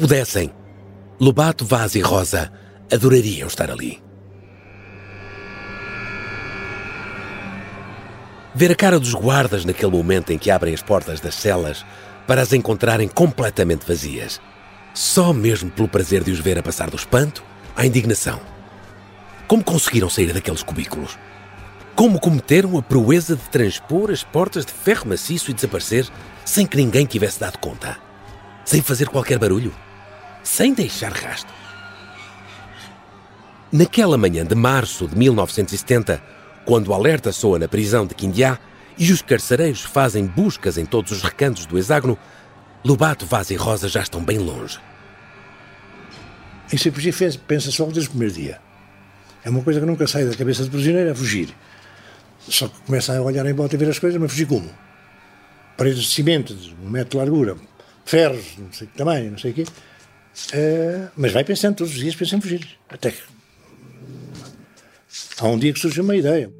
pudessem, Lobato, Vaz e Rosa adorariam estar ali. Ver a cara dos guardas naquele momento em que abrem as portas das celas para as encontrarem completamente vazias. Só mesmo pelo prazer de os ver a passar do espanto à indignação. Como conseguiram sair daqueles cubículos? Como cometeram a proeza de transpor as portas de ferro maciço e desaparecer sem que ninguém tivesse dado conta? Sem fazer qualquer barulho? Sem deixar rastro? Naquela manhã de março de 1970, quando o alerta soa na prisão de Quindiá e os carcereiros fazem buscas em todos os recantos do hexágono, Lobato, Vaz e Rosa já estão bem longe. Em fugir, pensa-se logo desde o primeiro dia. É uma coisa que nunca sai da cabeça do prisioneiro, é fugir. Só que começa a olhar em volta e ver as coisas, mas fugir como? Paredes de cimento, de um metro de largura, ferros, não sei que tamanho, não sei o quê. Uh, mas vai pensando todos os dias, pensa em fugir. Até que há um dia que surge uma ideia.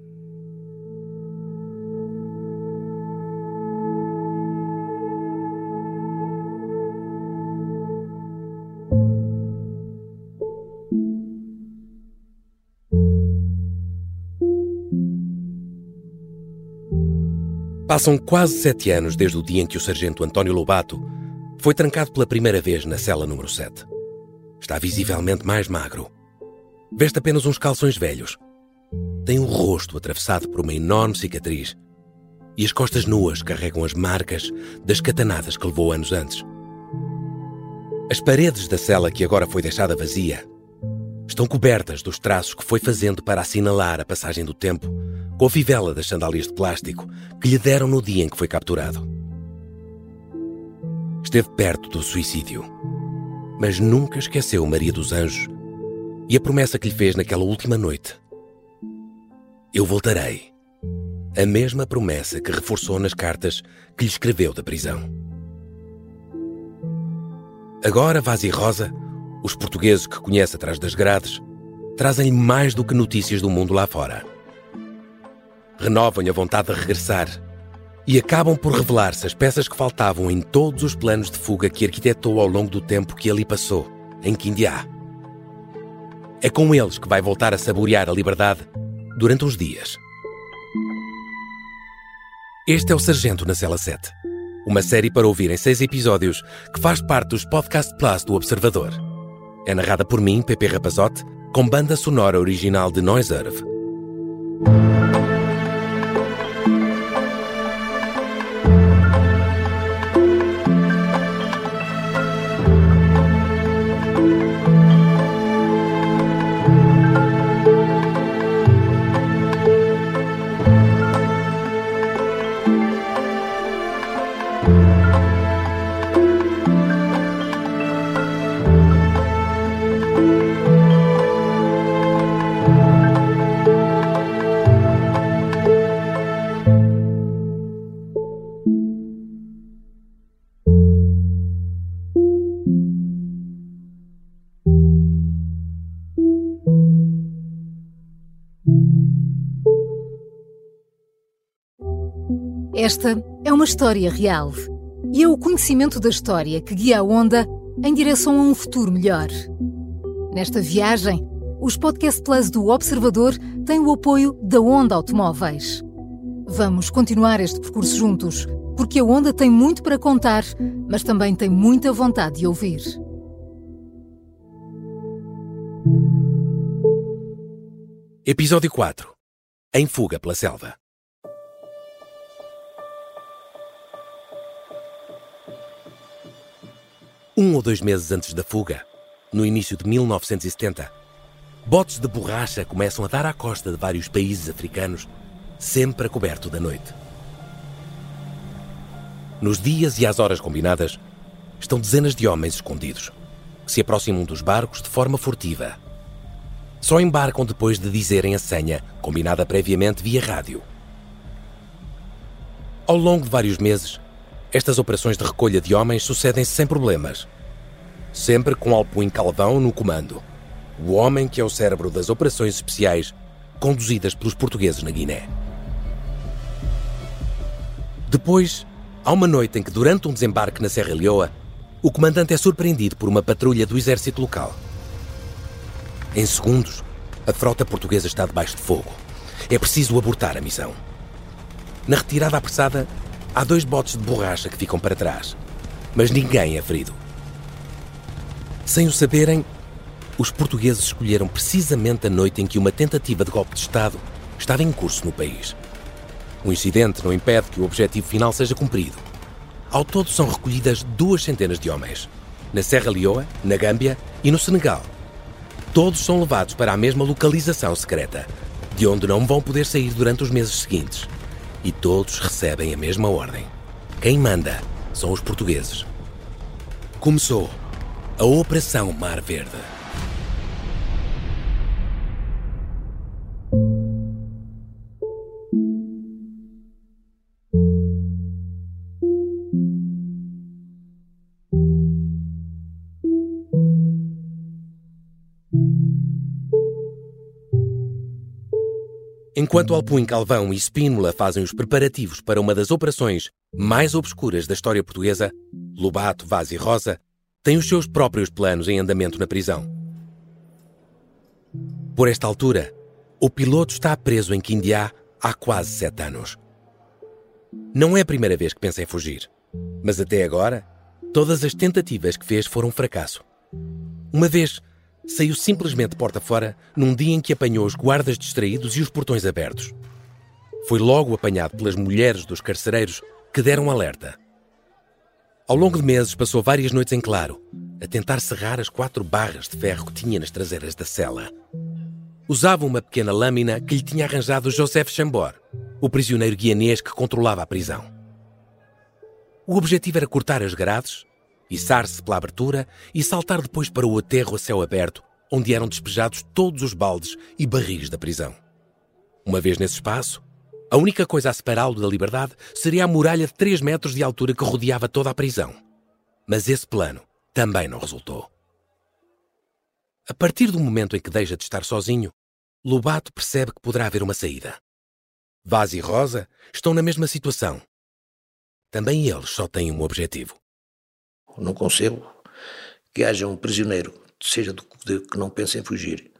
Passam quase sete anos desde o dia em que o sargento António Lobato foi trancado pela primeira vez na cela número 7. Está visivelmente mais magro. Veste apenas uns calções velhos. Tem o rosto atravessado por uma enorme cicatriz e as costas nuas carregam as marcas das catanadas que levou anos antes. As paredes da cela que agora foi deixada vazia estão cobertas dos traços que foi fazendo para assinalar a passagem do tempo com a fivela das sandálias de plástico que lhe deram no dia em que foi capturado. Esteve perto do suicídio, mas nunca esqueceu Maria dos Anjos e a promessa que lhe fez naquela última noite. Eu voltarei. A mesma promessa que reforçou nas cartas que lhe escreveu da prisão. Agora, Vaz e Rosa, os portugueses que conhece atrás das grades, trazem-lhe mais do que notícias do mundo lá fora renovam a vontade de regressar e acabam por revelar-se as peças que faltavam em todos os planos de fuga que arquitetou ao longo do tempo que ali passou, em Quindiá. É com eles que vai voltar a saborear a liberdade durante uns dias. Este é o Sargento na Cela 7, uma série para ouvir em seis episódios que faz parte dos Podcast Plus do Observador. É narrada por mim, Pepe Rapazote, com banda sonora original de Noiserve. Esta é uma história real e é o conhecimento da história que guia a Onda em direção a um futuro melhor. Nesta viagem, os Podcast Plus do Observador têm o apoio da Onda Automóveis. Vamos continuar este percurso juntos, porque a Onda tem muito para contar, mas também tem muita vontade de ouvir. Episódio 4 Em Fuga pela Selva Um ou dois meses antes da fuga, no início de 1970, botes de borracha começam a dar à costa de vários países africanos, sempre a coberto da noite. Nos dias e às horas combinadas, estão dezenas de homens escondidos, que se aproximam dos barcos de forma furtiva. Só embarcam depois de dizerem a senha, combinada previamente via rádio. Ao longo de vários meses, estas operações de recolha de homens sucedem-se sem problemas. Sempre com Alpuin Calvão no comando. O homem que é o cérebro das operações especiais conduzidas pelos portugueses na Guiné. Depois, há uma noite em que, durante um desembarque na Serra Leoa, o comandante é surpreendido por uma patrulha do exército local. Em segundos, a frota portuguesa está debaixo de fogo. É preciso abortar a missão. Na retirada apressada, há dois botes de borracha que ficam para trás, mas ninguém é ferido. Sem o saberem, os portugueses escolheram precisamente a noite em que uma tentativa de golpe de Estado estava em curso no país. O incidente não impede que o objetivo final seja cumprido. Ao todo são recolhidas duas centenas de homens, na Serra Leoa, na Gâmbia e no Senegal. Todos são levados para a mesma localização secreta, de onde não vão poder sair durante os meses seguintes. E todos recebem a mesma ordem. Quem manda são os portugueses. Começou a Operação Mar Verde. Enquanto Alpuim Calvão e Spínola fazem os preparativos para uma das operações mais obscuras da história portuguesa, Lobato, Vaz e Rosa têm os seus próprios planos em andamento na prisão. Por esta altura, o piloto está preso em Quindiá há quase sete anos. Não é a primeira vez que pensa em fugir, mas até agora, todas as tentativas que fez foram um fracasso. Uma vez, saiu simplesmente porta fora num dia em que apanhou os guardas distraídos e os portões abertos. Foi logo apanhado pelas mulheres dos carcereiros que deram alerta. Ao longo de meses passou várias noites em claro, a tentar serrar as quatro barras de ferro que tinha nas traseiras da cela. Usava uma pequena lâmina que lhe tinha arranjado Joseph Chambord, o prisioneiro guianês que controlava a prisão. O objetivo era cortar as grades içar-se pela abertura e saltar depois para o aterro a céu aberto, onde eram despejados todos os baldes e barris da prisão. Uma vez nesse espaço, a única coisa a separá-lo da liberdade seria a muralha de 3 metros de altura que rodeava toda a prisão. Mas esse plano também não resultou. A partir do momento em que deixa de estar sozinho, Lobato percebe que poderá haver uma saída. Vaz e Rosa estão na mesma situação. Também eles só têm um objetivo: não concebo que haja um prisioneiro, seja do, que não pense em fugir.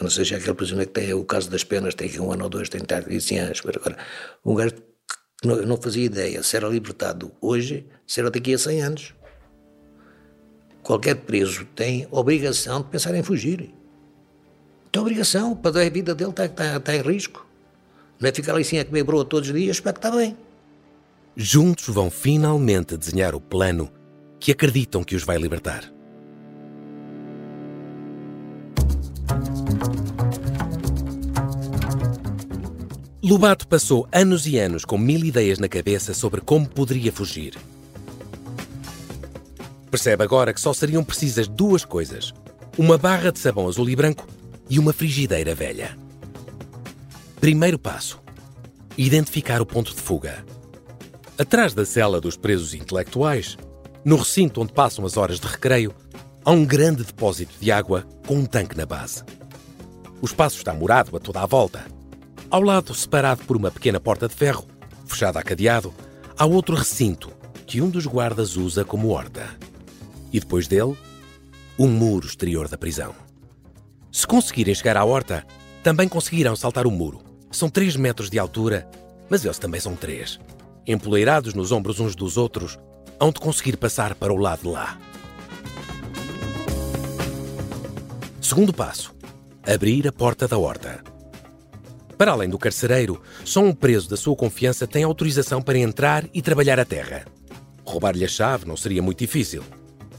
Não seja aquele prisioneiro que tem o caso das penas, tem aqui um ano ou dois, tem que 100 anos. Agora, um gajo que não, não fazia ideia se era libertado hoje, se era daqui a 100 anos. Qualquer preso tem obrigação de pensar em fugir. Tem obrigação, para a vida dele está, está, está em risco. Não é ficar ali assim a comer broa todos os dias, espero que está bem. Juntos vão finalmente desenhar o plano que acreditam que os vai libertar. Lobato passou anos e anos com mil ideias na cabeça sobre como poderia fugir. Percebe agora que só seriam precisas duas coisas: uma barra de sabão azul e branco e uma frigideira velha. Primeiro passo: identificar o ponto de fuga. Atrás da cela dos presos intelectuais no recinto onde passam as horas de recreio, há um grande depósito de água com um tanque na base. O espaço está morado a toda a volta. Ao lado, separado por uma pequena porta de ferro, fechada a cadeado, há outro recinto que um dos guardas usa como horta. E depois dele, um muro exterior da prisão. Se conseguirem chegar à horta, também conseguirão saltar o muro. São 3 metros de altura, mas eles também são três. Empoleirados nos ombros uns dos outros, hão de conseguir passar para o lado de lá. Segundo passo: abrir a porta da horta. Para além do carcereiro, só um preso da sua confiança tem autorização para entrar e trabalhar a terra. Roubar-lhe a chave não seria muito difícil.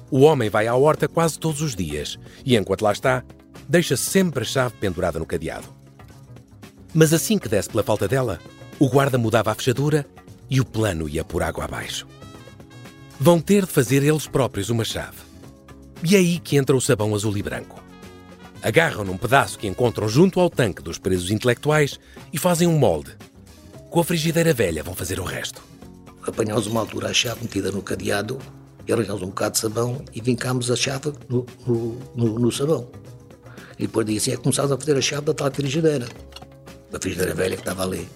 O homem vai à horta quase todos os dias e, enquanto lá está, deixa sempre a chave pendurada no cadeado. Mas assim que desse pela falta dela, o guarda mudava a fechadura e o plano ia por água abaixo vão ter de fazer eles próprios uma chave. E é aí que entra o sabão azul e branco. Agarram num pedaço que encontram junto ao tanque dos presos intelectuais e fazem um molde. Com a frigideira velha vão fazer o resto. Apanhámos uma altura a chave metida no cadeado e arranjámos um bocado de sabão e vincámos a chave no, no, no, no sabão. E depois disso é que começámos a fazer a chave da tal frigideira. Da frigideira velha que estava ali.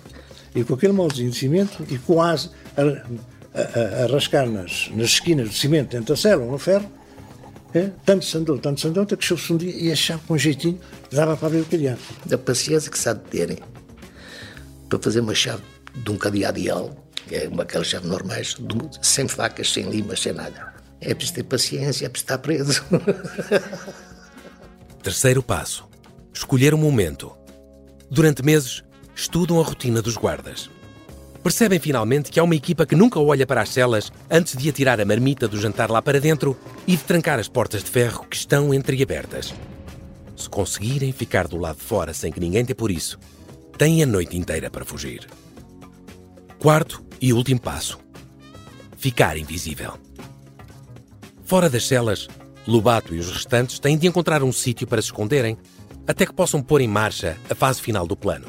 E com aquele moldezinho de cimento e quase a, a rascar nas, nas esquinas do cimento dentro da cela ou no ferro. É, tanto se andou, tanto se andou, até que chegou-se um dia e a chave com um jeitinho dava para abrir o cadeado. Da paciência que se há de terem para fazer uma chave de um cadeado ideal, que é uma aquelas chaves normais, sem facas, sem limas, sem nada. É preciso ter paciência, é preciso estar preso. Terceiro passo: escolher um momento. Durante meses, estudam a rotina dos guardas. Percebem finalmente que há uma equipa que nunca olha para as celas antes de atirar a marmita do jantar lá para dentro e de trancar as portas de ferro que estão entreabertas. Se conseguirem ficar do lado de fora sem que ninguém te por isso, têm a noite inteira para fugir. Quarto e último passo: ficar invisível. Fora das celas, Lobato e os restantes têm de encontrar um sítio para se esconderem até que possam pôr em marcha a fase final do plano.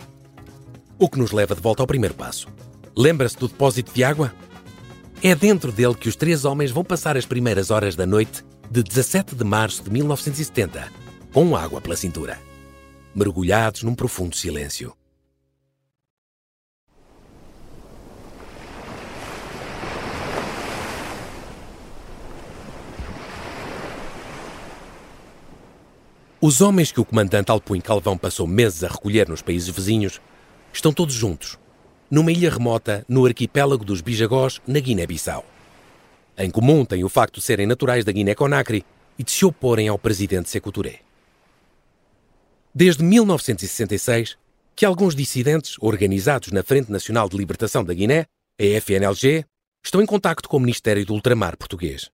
O que nos leva de volta ao primeiro passo. Lembra-se do depósito de água? É dentro dele que os três homens vão passar as primeiras horas da noite de 17 de março de 1970, com água pela cintura, mergulhados num profundo silêncio. Os homens que o comandante Alpuin Calvão passou meses a recolher nos países vizinhos estão todos juntos, numa ilha remota no arquipélago dos Bijagós, na Guiné-Bissau. Em comum têm o facto de serem naturais da Guiné-Conakry e de se oporem ao presidente Sékou Touré. Desde 1966, que alguns dissidentes organizados na Frente Nacional de Libertação da Guiné, a FNLG, estão em contacto com o Ministério do Ultramar português.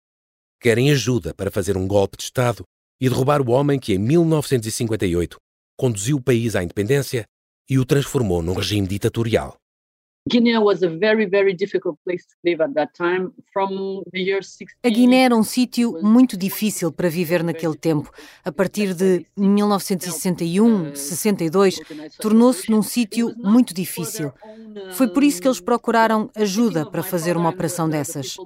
Querem ajuda para fazer um golpe de Estado e derrubar o homem que, em 1958, conduziu o país à independência e o transformou num regime ditatorial. A Guiné era um sítio muito difícil para viver naquele tempo. A partir de 1961, 62, tornou-se num sítio muito difícil. Foi por isso que eles procuraram ajuda para fazer uma operação dessas.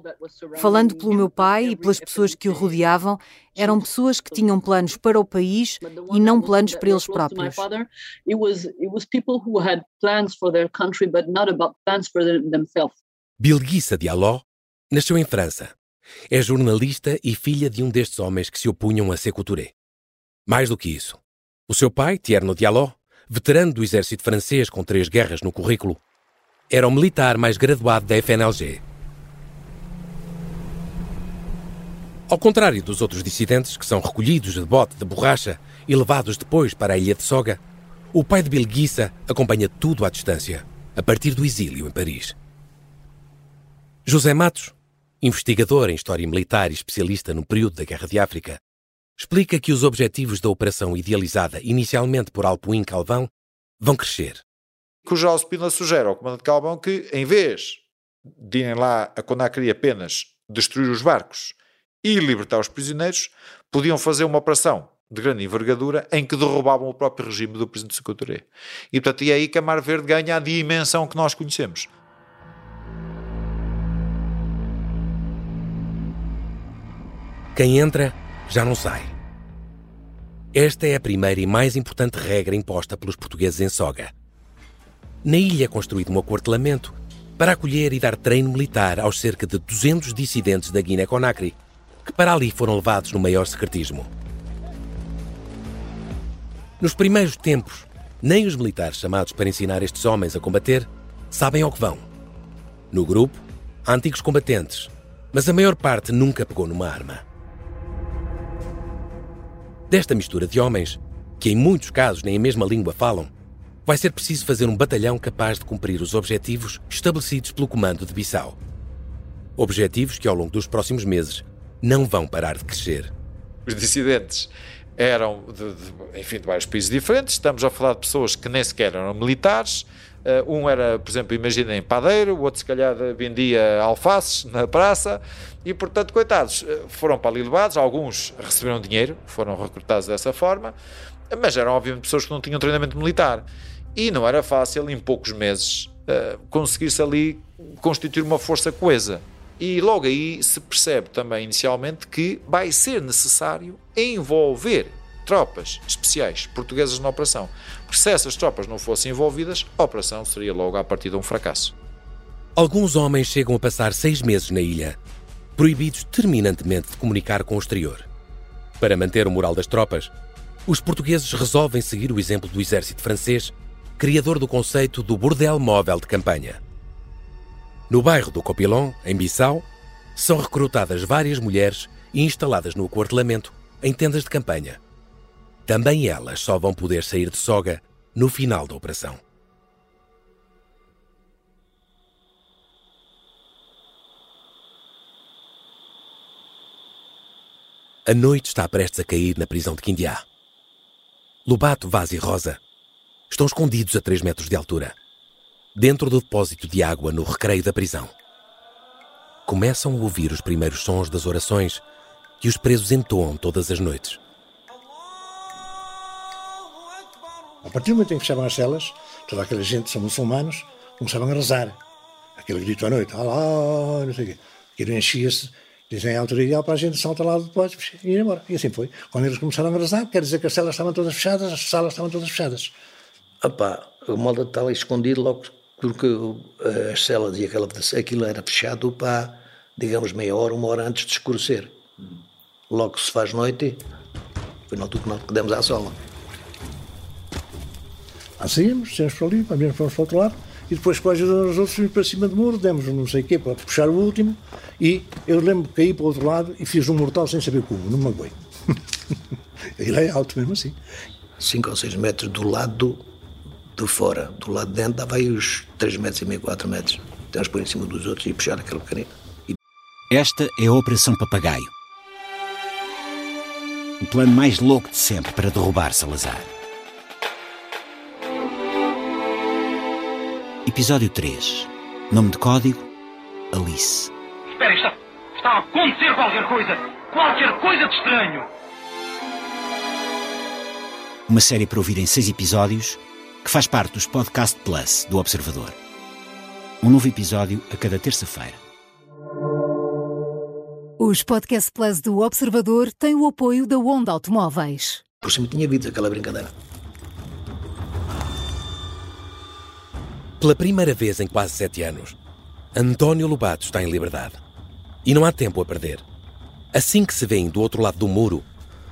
Falando pelo meu pai e pelas pessoas que o rodeavam, eram pessoas que tinham planos para o país e não planos para eles próprios. Bilguissa Diallo nasceu em França. É jornalista e filha de um destes homens que se opunham a Sékou Touré. Mais do que isso, o seu pai, Tierno Diallo, veterano do exército francês com três guerras no currículo, era o militar mais graduado da FNLG. Ao contrário dos outros dissidentes que são recolhidos de bote de borracha e levados depois para a ilha de Soga, o pai de Bilguissa acompanha tudo à distância, a partir do exílio em Paris. José Matos, investigador em História Militar e especialista no período da Guerra de África, explica que os objetivos da operação idealizada inicialmente por Alpuin Calvão vão crescer. General Spínola sugere ao comandante Calvão que, em vez de irem lá a Conakry apenas destruir os barcos e libertar os prisioneiros, podiam fazer uma operação de grande envergadura em que derrubavam o próprio regime do presidente Touré. E portanto é aí que a Mar Verde ganha a dimensão que nós conhecemos. Quem entra já não sai. Esta é a primeira e mais importante regra imposta pelos portugueses em Soga. Na ilha é construído um aquartelamento para acolher e dar treino militar aos cerca de 200 dissidentes da Guiné-Conakry, que para ali foram levados no maior secretismo. Nos primeiros tempos, nem os militares chamados para ensinar estes homens a combater sabem ao que vão. No grupo, há antigos combatentes, mas a maior parte nunca pegou numa arma. Desta mistura de homens, que em muitos casos nem a mesma língua falam, vai ser preciso fazer um batalhão capaz de cumprir os objetivos estabelecidos pelo comando de Bissau. Objetivos que, ao longo dos próximos meses, não vão parar de crescer. Os dissidentes eram, de, de, enfim, de vários países diferentes. Estamos a falar de pessoas que nem sequer eram militares. Uh, um era, por exemplo, imaginem, padeiro, o outro, se calhar, vendia alfaces na praça. E, portanto, coitados, eh, foram para ali levados. Alguns receberam dinheiro, foram recrutados dessa forma. Mas eram, obviamente, pessoas que não tinham treinamento militar. E não era fácil, em poucos meses, uh, conseguir-se ali constituir uma força coesa. E logo aí se percebe também inicialmente que vai ser necessário envolver tropas especiais portuguesas na operação. Porque se essas tropas não fossem envolvidas, a operação seria logo a partir de um fracasso. Alguns homens chegam a passar seis meses na ilha, proibidos terminantemente de comunicar com o exterior. Para manter o moral das tropas, os portugueses resolvem seguir o exemplo do exército francês, criador do conceito do bordel móvel de campanha. No bairro do Copilon, em Bissau, são recrutadas várias mulheres e instaladas no aquartelamento em tendas de campanha. Também elas só vão poder sair de soga no final da operação. A noite está prestes a cair na prisão de Quindiá. Lobato, Vaz e Rosa estão escondidos a 3 metros de altura, dentro do depósito de água no recreio da prisão. Começam a ouvir os primeiros sons das orações que os presos entoam todas as noites. A partir do momento em que fechavam as celas, toda aquela gente, são muçulmanos, começavam a rezar. Aquele grito à noite, Alá, não sei o quê. Aquilo enchia-se Dizem a altura ideal para a gente saltar lá depois e ir embora. E assim foi. Quando eles começaram a rezar, quer dizer que as celas estavam todas fechadas, as salas estavam todas fechadas. Opa, o malta está ali escondido logo porque as celas e aquela, aquilo era fechado para, digamos, meia hora, uma hora antes de escurecer. Logo se faz noite, foi na altura que nós demos à sola. Assim íamos, saímos para ali, para para o outro lado, e depois com a ajuda dos outros para cima do muro, demos não sei o quê para puxar o último e eu lembro que caí para o outro lado e fiz um mortal sem saber como, não me magoei. Ele é alto mesmo assim. Cinco ou seis metros do lado de fora, do lado de dentro dava aí os 3 metros e meio, 4 metros. Temos por em cima dos outros e puxar aquele pequenino. E... Esta é a Operação Papagaio. O plano mais louco de sempre para derrubar Salazar. Episódio 3. Nome de código: Alice. Espera, está, está a acontecer qualquer coisa! Qualquer coisa de estranho! Uma série para ouvir em seis episódios que faz parte dos Podcast Plus do Observador. Um novo episódio a cada terça-feira. Os Podcast Plus do Observador têm o apoio da Onda Automóveis. Por cima tinha visto aquela brincadeira. Pela primeira vez em quase sete anos, António Lobato está em liberdade. E não há tempo a perder. Assim que se vêem do outro lado do muro,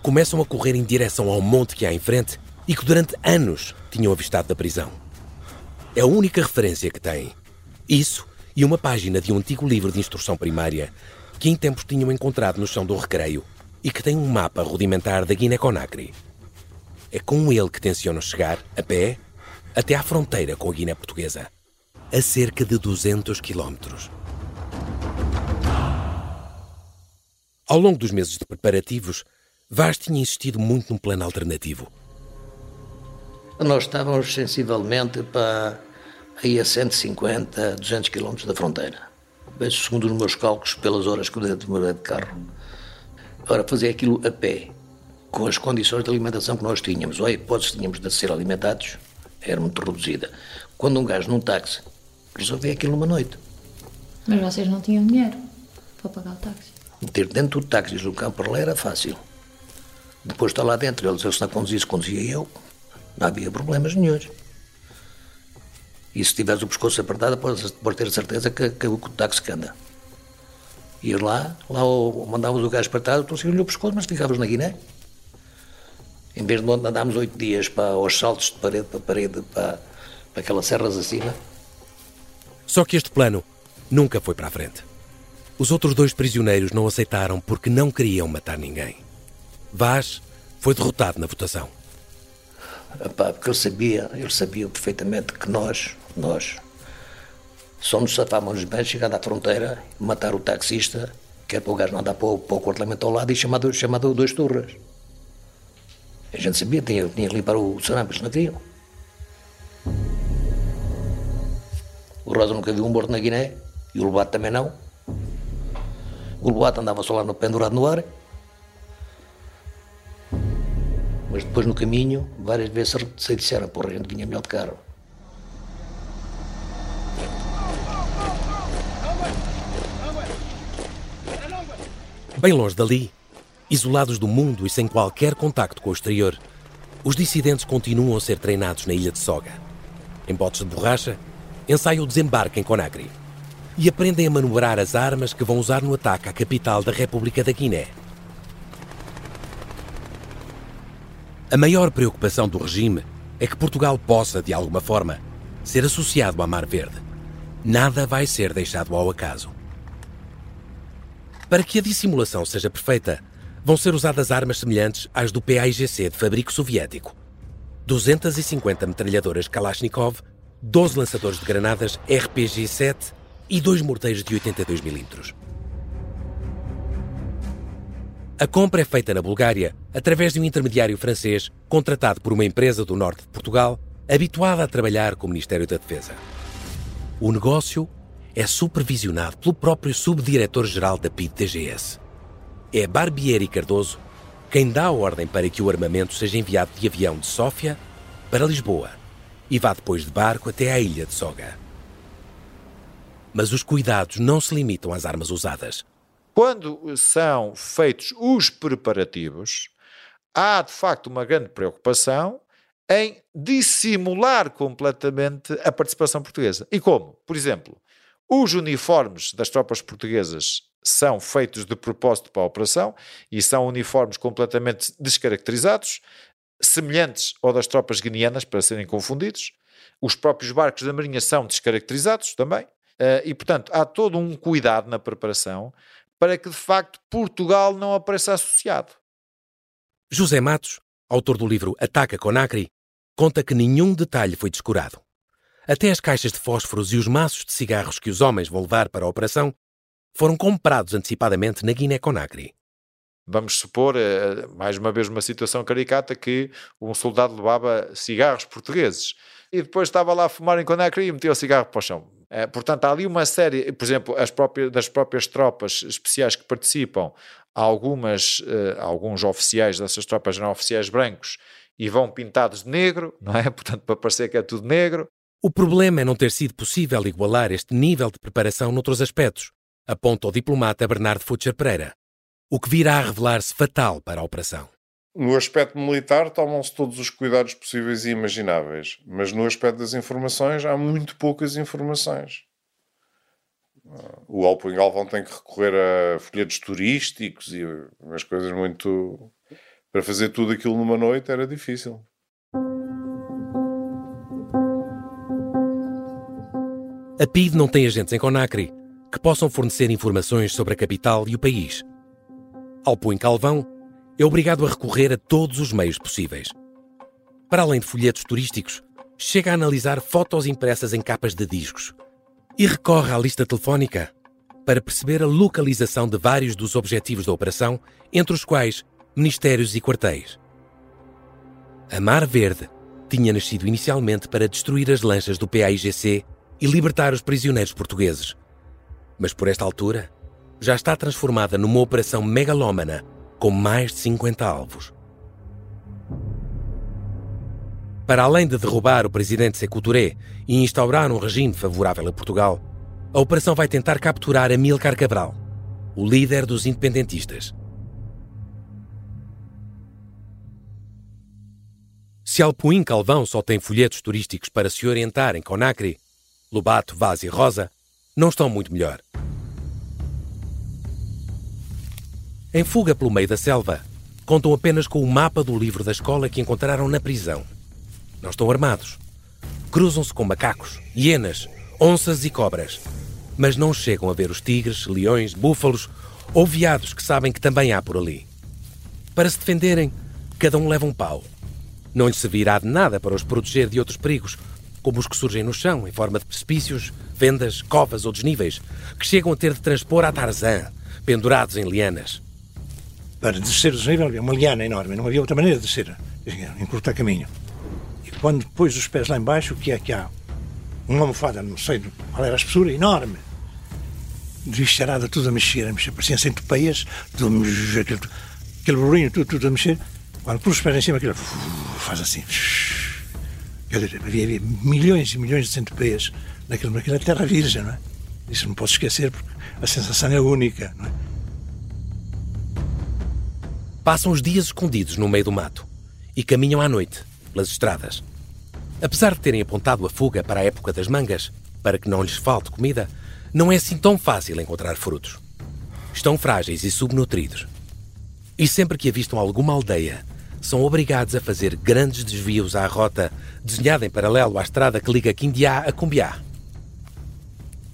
começam a correr em direção ao monte que há em frente e que durante anos tinham avistado da prisão. É a única referência que têm. Isso e uma página de um antigo livro de instrução primária que em tempos tinham encontrado no chão do recreio e que tem um mapa rudimentar da Guiné-Conakry. É com ele que tencionam chegar, a pé, até à fronteira com a Guiné Portuguesa, a cerca de 200 quilómetros. Ao longo dos meses de preparativos, Vaz tinha insistido muito num plano alternativo. Nós estávamos sensivelmente para aí a 150, 200 quilómetros da fronteira. Segundo os meus cálculos, pelas horas que eu demorei de carro. Ora, fazer aquilo a pé, com as condições de alimentação que nós tínhamos, ou a hipótese que tínhamos de ser alimentados, era muito reduzida. Quando um gajo num táxi resolvia aquilo numa noite. Mas vocês não tinham dinheiro para pagar o táxi? Meter dentro do táxi e o campo para lá era fácil. Depois está lá dentro, eles, se não conduzisse, conduzia eu. Não havia problemas nenhums. E se tiveres o pescoço apertado, podes, ter certeza que, que o táxi que anda. Ias lá, lá mandavas o gajo apertado, tu lhe o pescoço, mas ficavas na Guiné. Em vez de onde andámos oito dias para aos saltos de parede para parede, para, para aquelas serras acima. Só que este plano nunca foi para a frente. Os outros dois prisioneiros não aceitaram porque não queriam matar ninguém. Vaz foi derrotado na votação. Epá, porque eu sabia, eu sabia perfeitamente que nós, nós, só nos safávamos bem chegando à fronteira, matar o taxista, que é para o gajo não andar para o, para o ao lado e chamado, chamado dois turras. A gente sabia, tinha, tinha que limpar o sarame, eles não queriam. O Rosa nunca viu um morto na Guiné, e o Lobato também não. O Lobato andava só lá no pendurado no ar. Mas depois no caminho, várias vezes se disseram, porra, a gente vinha melhor de carro. Bem longe dali, Isolados do mundo e sem qualquer contacto com o exterior, os dissidentes continuam a ser treinados na ilha de Soga. Em botes de borracha, ensaiam o desembarque em Conakry. e aprendem a manobrar as armas que vão usar no ataque à capital da República da Guiné. A maior preocupação do regime é que Portugal possa, de alguma forma, ser associado à Mar Verde. Nada vai ser deixado ao acaso. Para que a dissimulação seja perfeita, vão ser usadas armas semelhantes às do PAIGC de fabrico soviético. 250 metralhadoras Kalashnikov, 12 lançadores de granadas RPG-7 e dois morteiros de 82 mm. A compra é feita na Bulgária através de um intermediário francês contratado por uma empresa do norte de Portugal habituada a trabalhar com o Ministério da Defesa. O negócio é supervisionado pelo próprio subdiretor-geral da PID-TGS. É Barbieri Cardoso quem dá a ordem para que o armamento seja enviado de avião de Sófia para Lisboa e vá depois de barco até à ilha de Soga. Mas os cuidados não se limitam às armas usadas. Quando são feitos os preparativos, há de facto uma grande preocupação em dissimular completamente a participação portuguesa. E como? Por exemplo, os uniformes das tropas portuguesas são feitos de propósito para a operação e são uniformes completamente descaracterizados, semelhantes ao das tropas guineanas, para serem confundidos. Os próprios barcos da Marinha são descaracterizados também. Eh, e, portanto, há todo um cuidado na preparação para que, de facto, Portugal não apareça associado. José Matos, autor do livro Ataca Conacri, conta que nenhum detalhe foi descurado. Até as caixas de fósforos e os maços de cigarros que os homens vão levar para a operação foram comprados antecipadamente na Guiné-Conakry. Vamos supor, eh, mais uma vez, uma situação caricata que um soldado levava cigarros portugueses e depois estava lá a fumar em Conakry e metia o cigarro para o chão. É, portanto, há ali uma série, por exemplo, as próprias, das próprias tropas especiais que participam, algumas, uh, alguns oficiais dessas tropas eram oficiais brancos e vão pintados de negro, não é? Portanto, para parecer que é tudo negro. O problema é não ter sido possível igualar este nível de preparação noutros aspectos, aponta o diplomata Bernardo Futcher Pereira, o que virá a revelar-se fatal para a operação. No aspecto militar, tomam-se todos os cuidados possíveis e imagináveis, mas no aspecto das informações, há muito poucas informações. O Alpo Galvão tem que recorrer a folhetos turísticos e umas coisas muito. Para fazer tudo aquilo numa noite era difícil. A PID não tem agentes em Conacry que possam fornecer informações sobre a capital e o país. Alpo Calvão é obrigado a recorrer a todos os meios possíveis. Para além de folhetos turísticos, chega a analisar fotos impressas em capas de discos e recorre à lista telefónica para perceber a localização de vários dos objetivos da operação, entre os quais ministérios e quartéis. A Mar Verde tinha nascido inicialmente para destruir as lanchas do PAIGC e libertar os prisioneiros portugueses. Mas por esta altura, já está transformada numa operação megalómana com mais de 50 alvos. Para além de derrubar o presidente Sekou Touré e instaurar um regime favorável a Portugal, a operação vai tentar capturar Amílcar Cabral, o líder dos independentistas. Se Alpuim Calvão só tem folhetos turísticos para se orientar em Conacre, Lobato, Vaz e Rosa não estão muito melhor. Em fuga pelo meio da selva, contam apenas com o mapa do livro da escola que encontraram na prisão. Não estão armados. Cruzam-se com macacos, hienas, onças e cobras. Mas não chegam a ver os tigres, leões, búfalos ou veados que sabem que também há por ali. Para se defenderem, cada um leva um pau. Não lhes servirá de nada para os proteger de outros perigos, como os que surgem no chão, em forma de precipícios, fendas, covas ou desníveis, que chegam a ter de transpor a Tarzan, pendurados em lianas para descer o desnível havia uma liana enorme, não havia outra maneira de descer, encurtar caminho. E quando pôs os pés lá embaixo, o que é que há? Uma almofada, não sei qual era a espessura, enorme. De charada, tudo a mexer, a mexer, pareciam centopeias, tudo a mexer, aquele, aquele burrinho, tudo, tudo a mexer. Quando pôs os pés em cima, aquilo faz assim. Havia, havia milhões e milhões de centopeias naquela terra virgem, não é? Isso não posso esquecer, porque a sensação é única, não é? Passam os dias escondidos no meio do mato e caminham à noite pelas estradas. Apesar de terem apontado a fuga para a época das mangas, para que não lhes falte comida, não é assim tão fácil encontrar frutos. Estão frágeis e subnutridos. E sempre que avistam alguma aldeia, são obrigados a fazer grandes desvios à rota desenhada em paralelo à estrada que liga Quindiá a Cumbiá.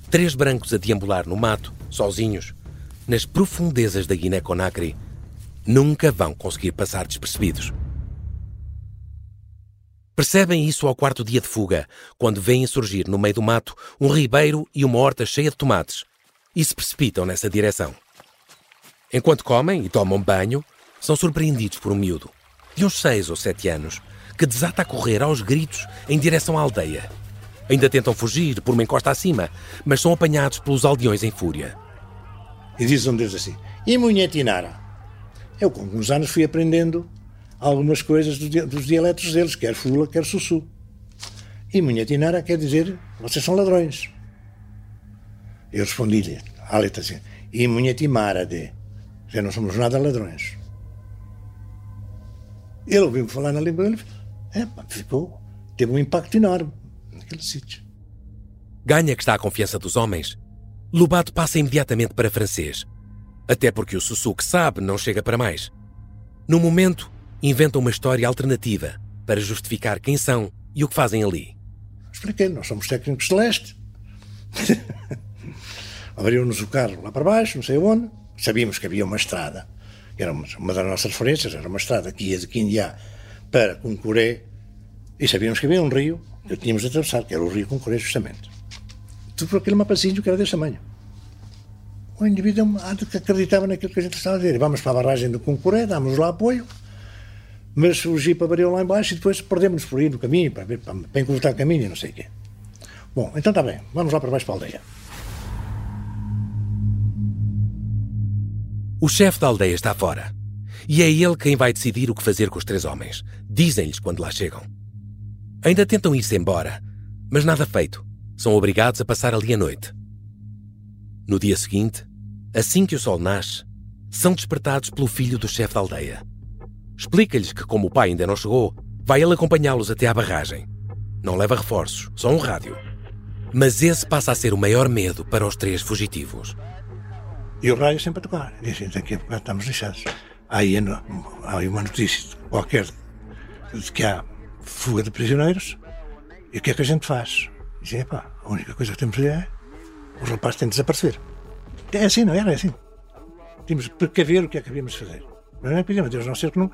Três brancos a deambular no mato, sozinhos, nas profundezas da Guiné-Conakry, nunca vão conseguir passar despercebidos. Percebem isso ao quarto dia de fuga, quando veem surgir no meio do mato um ribeiro e uma horta cheia de tomates, e se precipitam nessa direção. Enquanto comem e tomam banho, são surpreendidos por um miúdo, de uns seis ou sete anos, que desata a correr aos gritos em direção à aldeia. Ainda tentam fugir por uma encosta acima, mas são apanhados pelos aldeões em fúria. E diz um deles assim: E Munhetinara? Eu, com alguns anos, fui aprendendo algumas coisas dos dialetos deles, quer fula, quer sussu. E Munhetinara quer dizer: Vocês são ladrões. Eu respondi-lhe, a letra assim: E Munhetimara de. Já não somos nada ladrões. Ele ouviu-me falar na língua dele, é, ficou, teve um impacto enorme naquele sítio. Ganha que está a confiança dos homens. Lobato passa imediatamente para francês. Até porque o Sussu que sabe não chega para mais. No momento, inventa uma história alternativa para justificar quem são e o que fazem ali. Expliquei, nós somos técnicos celeste. Abriu-nos o carro lá para baixo, não sei onde. Sabíamos que havia uma estrada. Era uma, das nossas referências, era uma estrada que ia de Quindiá para Concuré. E sabíamos que havia um rio que tínhamos de atravessar, que era o rio Concuré, justamente. Tudo por aquele mapazinho que era desse tamanho. O indivíduo acreditava naquilo que a gente estava a dizer. Vamos para a barragem do Concuré, damos lá apoio, mas o jipe avariou lá embaixo e depois perdemos-nos por aí no caminho, para, para, para encurtar o caminho e não sei o quê. Bom, então está bem, vamos lá para baixo para a aldeia. O chefe da aldeia está fora. E é ele quem vai decidir o que fazer com os três homens. Dizem-lhes quando lá chegam. Ainda tentam ir-se embora, mas nada feito. São obrigados a passar ali a noite. No dia seguinte, assim que o sol nasce, são despertados pelo filho do chefe da aldeia. Explica-lhes que, como o pai ainda não chegou, vai ele acompanhá-los até à barragem. Não leva reforços, só um rádio. Mas esse passa a ser o maior medo para os três fugitivos. E o rádio sempre a tocar. Dizem, daqui a pouco estamos lixados. Aí, há uma notícia qualquer de que há fuga de prisioneiros. E o que é que a gente faz? Dizem, pá, a única coisa que temos é o rapaz tem de desaparecer. É assim, não era? É assim. Tínhamos de precaver o que é que havíamos de fazer. Não é Deus não ser que, não,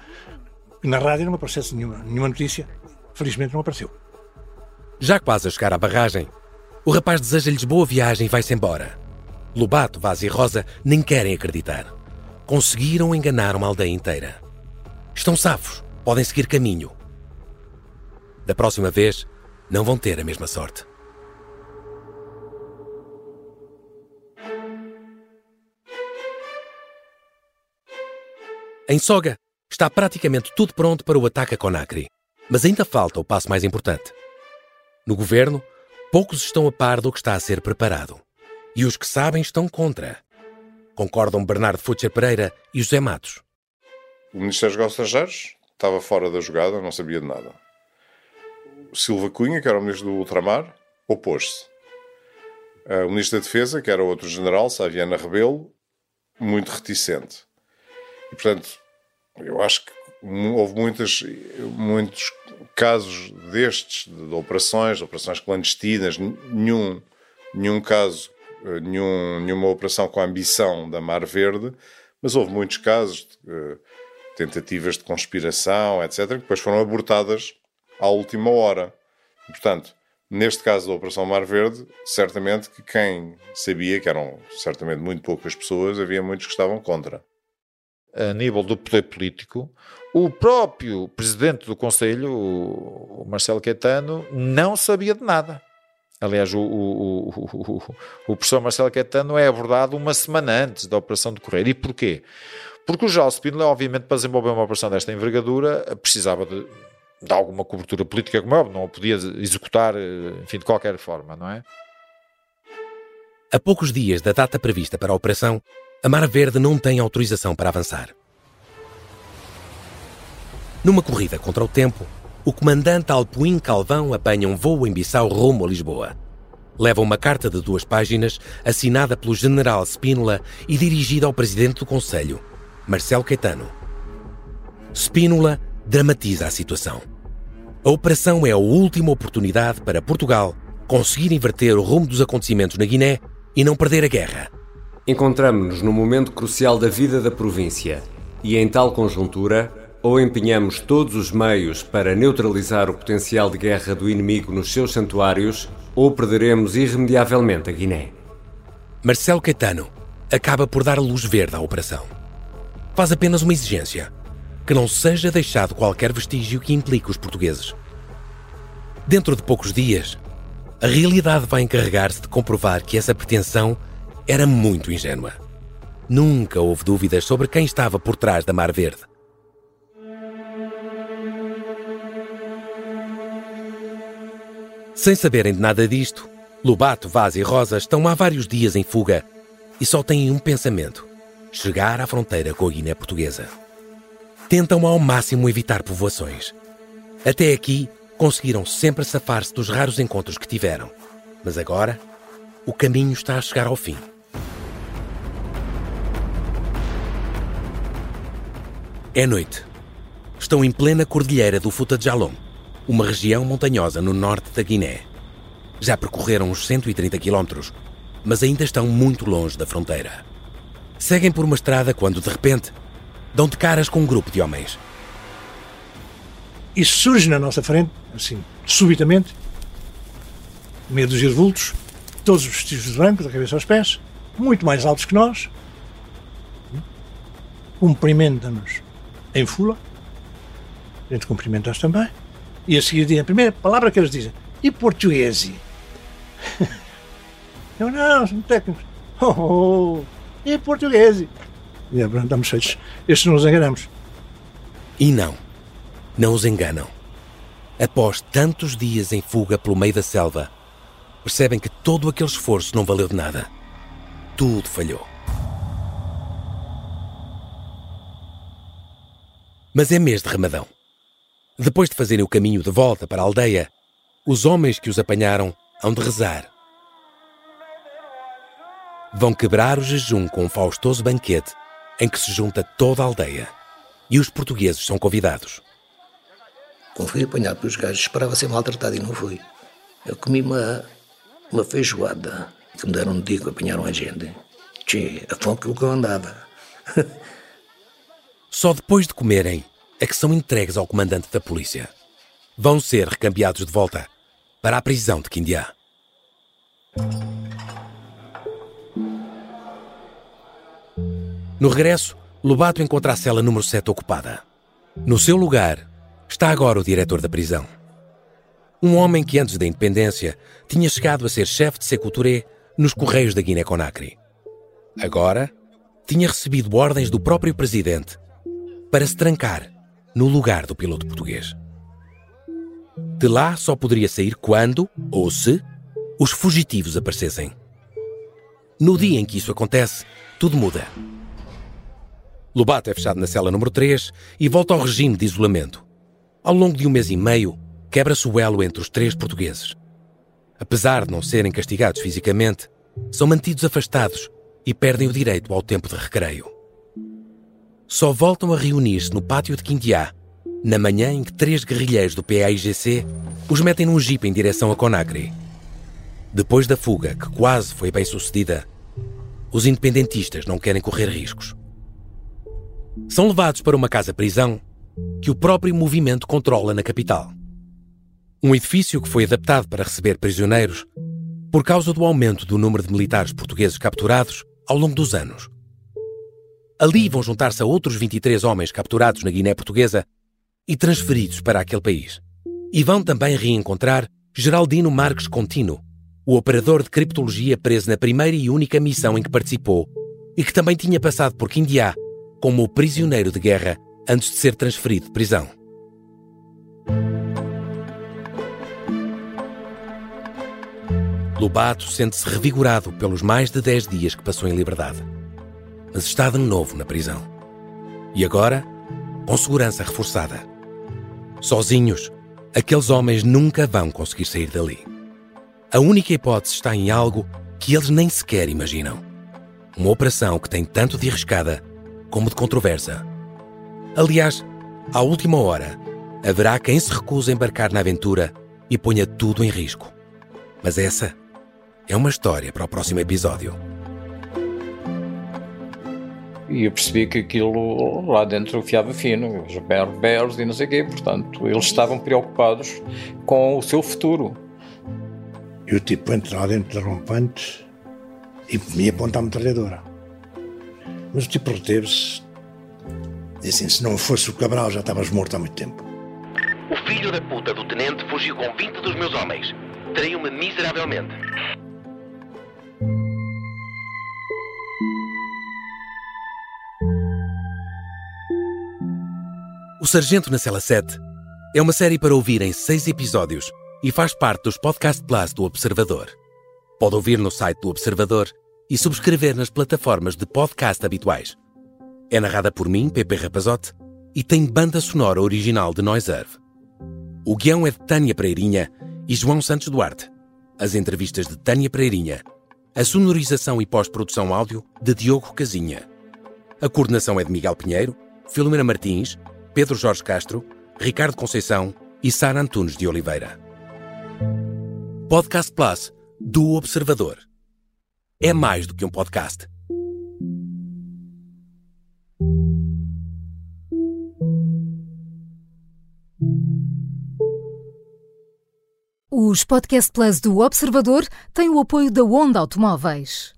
que na rádio não aparecesse nenhuma, nenhuma notícia. Felizmente não apareceu. Já quase a chegar à barragem, o rapaz deseja-lhes boa viagem e vai-se embora. Lobato, Vaz e Rosa nem querem acreditar. Conseguiram enganar uma aldeia inteira. Estão safos, podem seguir caminho. Da próxima vez, não vão ter a mesma sorte. Em Soga, está praticamente tudo pronto para o ataque a Conakry, mas ainda falta o passo mais importante. No governo, poucos estão a par do que está a ser preparado. E os que sabem estão contra. Concordam Bernardo Futcher Pereira e José Matos. O Ministério dos Negócios Estrangeiros estava fora da jogada, não sabia de nada. Silva Cunha, que era o Ministro do Ultramar, opôs-se. O Ministro da Defesa, que era outro general, Saviana Rebelo, muito reticente. E, portanto, eu acho que houve muitas, muitos casos destes, de operações, de operações clandestinas, nenhum, nenhum caso, nenhum, nenhuma operação com a ambição da Mar Verde, mas houve muitos casos de uh, tentativas de conspiração, etc., que depois foram abortadas à última hora. E, portanto, neste caso da Operação Mar Verde, certamente que quem sabia, que eram certamente muito poucas pessoas, havia muitos que estavam contra a nível do poder político, o próprio presidente do Conselho, o Marcelo Caetano, não sabia de nada. Aliás, o, o, o, o, professor Marcelo Caetano é abordado uma semana antes da operação de Correio. E porquê? Porque o João Spindler, obviamente, para desenvolver uma operação desta envergadura, precisava de, de alguma cobertura política, como é óbvio, não a podia executar, enfim, de qualquer forma, não é? A poucos dias da data prevista para a operação, a Mar Verde não tem autorização para avançar. Numa corrida contra o tempo, o comandante Alpuim Calvão apanha um voo em Bissau rumo a Lisboa. leva uma carta de duas páginas assinada pelo general Spínola e dirigida ao presidente do Conselho, Marcelo Caetano. Spínola dramatiza a situação. A operação é a última oportunidade para Portugal conseguir inverter o rumo dos acontecimentos na Guiné e não perder a guerra. Encontramos-nos no momento crucial da vida da província e, em tal conjuntura, ou empenhamos todos os meios para neutralizar o potencial de guerra do inimigo nos seus santuários, ou perderemos irremediavelmente a Guiné. Marcelo Caetano acaba por dar luz verde à operação. Faz apenas uma exigência: que não seja deixado qualquer vestígio que implique os portugueses. Dentro de poucos dias, a realidade vai encarregar-se de comprovar que essa pretensão era muito ingênua. Nunca houve dúvidas sobre quem estava por trás da Mar Verde. Sem saberem de nada disto, Lobato, Vaz e Rosa estão há vários dias em fuga e só têm um pensamento: chegar à fronteira com a Guiné Portuguesa. Tentam ao máximo evitar povoações. Até aqui, conseguiram sempre safar-se dos raros encontros que tiveram. Mas agora, o caminho está a chegar ao fim. É noite. Estão em plena cordilheira do Futa de Jalom, uma região montanhosa no norte da Guiné. Já percorreram uns 130 quilómetros, mas ainda estão muito longe da fronteira. Seguem por uma estrada quando, de repente, dão de caras com um grupo de homens. Isso surge na nossa frente, assim, subitamente, meio dos vultos, todos vestidos de branco, da cabeça aos pés, muito mais altos que nós, cumprimentam-nos em fula, a gente cumprimenta-os também, e a seguir a primeira palavra que eles dizem, e português? Eu não, são técnicos. Oh, oh, e português? E é, pronto, estamos feitos. Estes não os enganamos. E não, não os enganam. Após tantos dias em fuga pelo meio da selva, percebem que todo aquele esforço não valeu de nada. Tudo falhou. Mas é mês de Ramadão. Depois de fazerem o caminho de volta para a aldeia, os homens que os apanharam hão de rezar. Vão quebrar o jejum com um faustoso banquete em que se junta toda a aldeia. E os portugueses são convidados. Quando fui apanhado pelos gajos, esperava ser maltratado e não fui. Eu comi uma, uma feijoada que me deram um dia que apanharam a gente. Tchê, a fome que eu andava. Só depois de comerem é que são entregues ao comandante da polícia. Vão ser recambiados de volta para a prisão de Quindiá. No regresso, Lobato encontra a cela número 7 ocupada. No seu lugar está agora o diretor da prisão. Um homem que antes da independência tinha chegado a ser chefe de Secouturé nos Correios da Guiné-Conakry. Agora tinha recebido ordens do próprio presidente para se trancar no lugar do piloto português. De lá só poderia sair quando, ou se, os fugitivos aparecessem. No dia em que isso acontece, tudo muda. Lobato é fechado na cela número 3 e volta ao regime de isolamento. Ao longo de um mês e meio, quebra-se o elo entre os três portugueses. Apesar de não serem castigados fisicamente, são mantidos afastados e perdem o direito ao tempo de recreio. Só voltam a reunir-se no pátio de Quindiá, na manhã em que três guerrilheiros do PAIGC os metem num jipe em direção a Conakry. Depois da fuga, que quase foi bem sucedida, os independentistas não querem correr riscos. São levados para uma casa-prisão que o próprio movimento controla na capital. Um edifício que foi adaptado para receber prisioneiros por causa do aumento do número de militares portugueses capturados ao longo dos anos. Ali vão juntar-se a outros 23 homens capturados na Guiné Portuguesa e transferidos para aquele país. E vão também reencontrar Geraldino Marques Contino, o operador de criptologia preso na primeira e única missão em que participou e que também tinha passado por Quindiá como prisioneiro de guerra antes de ser transferido de prisão. Lobato sente-se revigorado pelos mais de 10 dias que passou em liberdade. Mas está de novo na prisão. E agora, com segurança reforçada. Sozinhos, aqueles homens nunca vão conseguir sair dali. A única hipótese está em algo que eles nem sequer imaginam. Uma operação que tem tanto de arriscada como de controversa. Aliás, à última hora, haverá quem se recuse a embarcar na aventura e ponha tudo em risco. Mas essa é uma história para o próximo episódio. E eu percebi que aquilo lá dentro fiava fino, os berros e não sei o quê, portanto, eles estavam preocupados com o seu futuro. E o tipo entra lá dentro da rompante e me aponta a metralhadora. Mas o tipo reteve-se. Disse assim: se não fosse o Cabral, já estavas morto há muito tempo. O filho da puta do tenente fugiu com 20 dos meus homens. Traiu-me miseravelmente. Sargento na Cela 7 é uma série para ouvir em seis episódios e faz parte dos Podcast Plus do Observador. Pode ouvir no site do Observador e subscrever nas plataformas de podcast habituais. É narrada por mim, Pepe Rapazote, e tem banda sonora original de Noiserve. O guião é de Tânia Pereirinha e João Santos Duarte. As entrevistas de Tânia Pereirinha. A sonorização e pós-produção áudio de Diogo Casinha. A coordenação é de Miguel Pinheiro, Filomena Martins, Pedro Jorge Castro, Ricardo Conceição e Sara Antunes de Oliveira. Podcast Plus do Observador. É mais do que um podcast. Os Podcast Plus do Observador têm o apoio da Onda Automóveis.